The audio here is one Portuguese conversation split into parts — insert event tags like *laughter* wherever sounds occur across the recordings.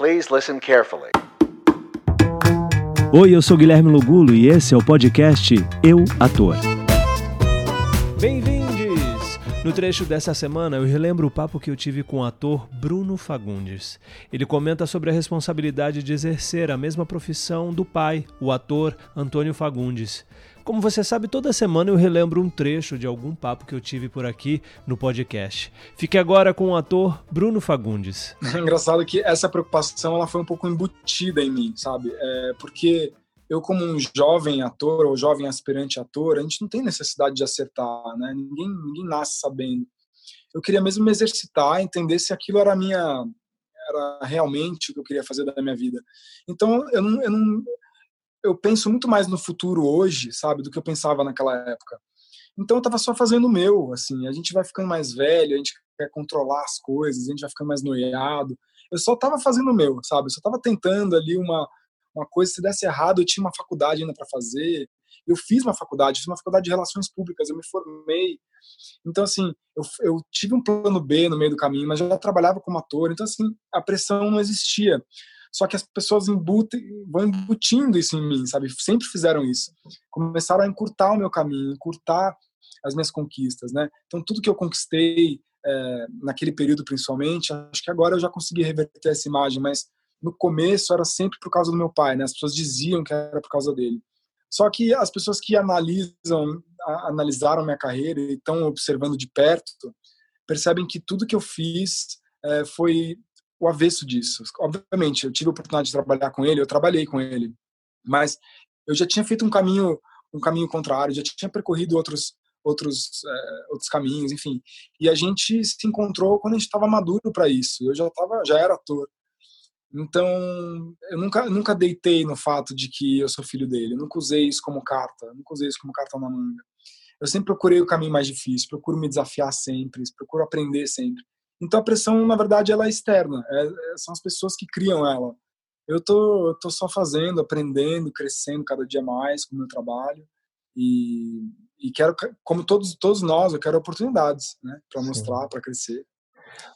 Please listen carefully. Oi, eu sou Guilherme Lugulo e esse é o podcast Eu Ator. No trecho dessa semana, eu relembro o papo que eu tive com o ator Bruno Fagundes. Ele comenta sobre a responsabilidade de exercer a mesma profissão do pai, o ator Antônio Fagundes. Como você sabe, toda semana eu relembro um trecho de algum papo que eu tive por aqui no podcast. Fique agora com o ator Bruno Fagundes. *laughs* É engraçado que essa preocupação ela foi um pouco embutida em mim, sabe? É porque eu como um jovem ator ou jovem aspirante ator, a gente não tem necessidade de acertar, né? Ninguém, ninguém nasce sabendo. Eu queria mesmo me exercitar, entender se aquilo era minha era realmente o que eu queria fazer da minha vida. Então eu não, eu não eu penso muito mais no futuro hoje, sabe, do que eu pensava naquela época. Então eu tava só fazendo o meu, assim, a gente vai ficando mais velho, a gente quer controlar as coisas, a gente vai ficando mais noiado. Eu só tava fazendo o meu, sabe? Eu só tava tentando ali uma uma coisa, se desse errado, eu tinha uma faculdade ainda para fazer. Eu fiz uma faculdade, fiz uma faculdade de relações públicas, eu me formei. Então, assim, eu, eu tive um plano B no meio do caminho, mas já trabalhava como ator, então, assim, a pressão não existia. Só que as pessoas embutem, vão embutindo isso em mim, sabe? Sempre fizeram isso. Começaram a encurtar o meu caminho, encurtar as minhas conquistas, né? Então, tudo que eu conquistei é, naquele período, principalmente, acho que agora eu já consegui reverter essa imagem, mas no começo era sempre por causa do meu pai, né? As pessoas diziam que era por causa dele. Só que as pessoas que analisam, analisaram minha carreira e estão observando de perto, percebem que tudo que eu fiz é, foi o avesso disso. Obviamente, eu tive a oportunidade de trabalhar com ele, eu trabalhei com ele, mas eu já tinha feito um caminho, um caminho contrário, já tinha percorrido outros outros é, outros caminhos, enfim. E a gente se encontrou quando a gente estava maduro para isso. Eu já tava, já era ator. Então, eu nunca, nunca deitei no fato de que eu sou filho dele. Eu nunca usei isso como carta. nunca usei isso como carta na manga. Eu sempre procurei o caminho mais difícil, procuro me desafiar sempre, procuro aprender sempre. Então, a pressão, na verdade, ela é externa. É, é, são as pessoas que criam ela. Eu tô, tô só fazendo, aprendendo, crescendo cada dia mais com o meu trabalho. E, e quero, como todos, todos nós, eu quero oportunidades, né? Para mostrar, para crescer.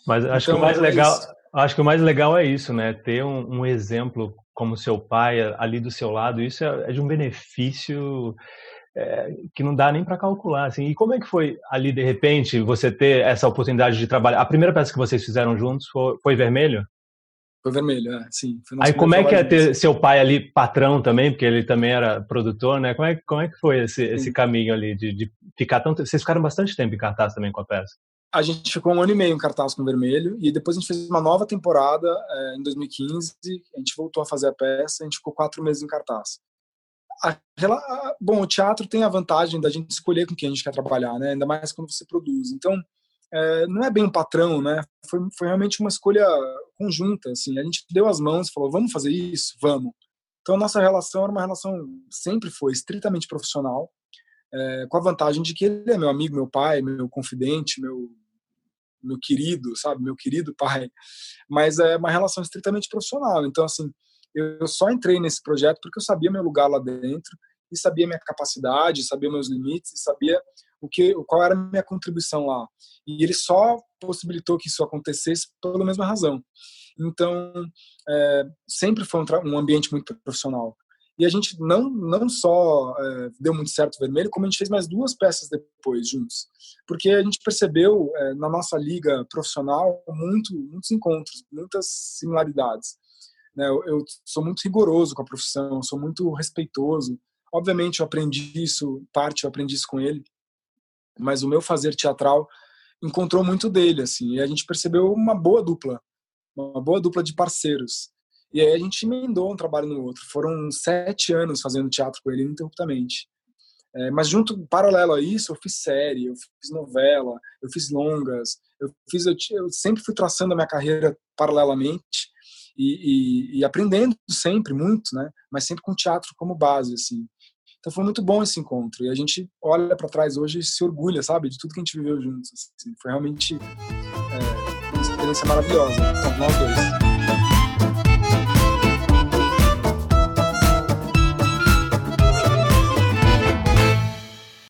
Mas acho então, que o mais é legal... Isso Acho que o mais legal é isso, né? Ter um, um exemplo como seu pai ali do seu lado, isso é, é de um benefício é, que não dá nem para calcular. Assim. E como é que foi ali, de repente, você ter essa oportunidade de trabalhar? A primeira peça que vocês fizeram juntos foi, foi Vermelho? Foi Vermelho, é, sim. Aí como é que é ter seu pai ali patrão também, porque ele também era produtor, né? Como é, como é que foi esse, esse caminho ali de, de ficar tanto... Vocês ficaram bastante tempo em cartaz também com a peça? A gente ficou um ano e meio em cartaz com Vermelho e depois a gente fez uma nova temporada é, em 2015. A gente voltou a fazer a peça, a gente ficou quatro meses em cartaz. A, a, bom, o teatro tem a vantagem da gente escolher com quem a gente quer trabalhar, né? Ainda mais quando você produz. Então, é, não é bem um patrão, né? Foi, foi realmente uma escolha conjunta. Assim, a gente deu as mãos, falou, vamos fazer isso, vamos. Então, a nossa relação era uma relação sempre foi estritamente profissional. É, com a vantagem de que ele é meu amigo, meu pai, meu confidente, meu meu querido, sabe, meu querido pai, mas é uma relação estritamente profissional. Então, assim, eu só entrei nesse projeto porque eu sabia meu lugar lá dentro e sabia minha capacidade, sabia meus limites, e sabia o que, qual era a minha contribuição lá. E ele só possibilitou que isso acontecesse pela mesma razão. Então, é, sempre foi um, um ambiente muito profissional. E a gente não, não só é, deu muito certo o vermelho, como a gente fez mais duas peças depois juntos. Porque a gente percebeu é, na nossa liga profissional muito, muitos encontros, muitas similaridades. Né? Eu, eu, sou muito rigoroso com a profissão, sou muito respeitoso. Obviamente eu aprendi isso, parte eu aprendi isso com ele, mas o meu fazer teatral encontrou muito dele, assim, e a gente percebeu uma boa dupla, uma boa dupla de parceiros. E aí a gente emendou um trabalho no outro. Foram sete anos fazendo teatro com ele ininterruptamente. É, mas junto, paralelo a isso, eu fiz série, eu fiz novela, eu fiz longas, eu fiz, eu, eu sempre fui traçando a minha carreira paralelamente e, e, e, aprendendo sempre muito, né? Mas sempre com teatro como base, assim. Então foi muito bom esse encontro e a gente olha para trás hoje e se orgulha, sabe, de tudo que a gente viveu juntos. Assim. Foi realmente é, uma experiência maravilhosa. Então nós dois.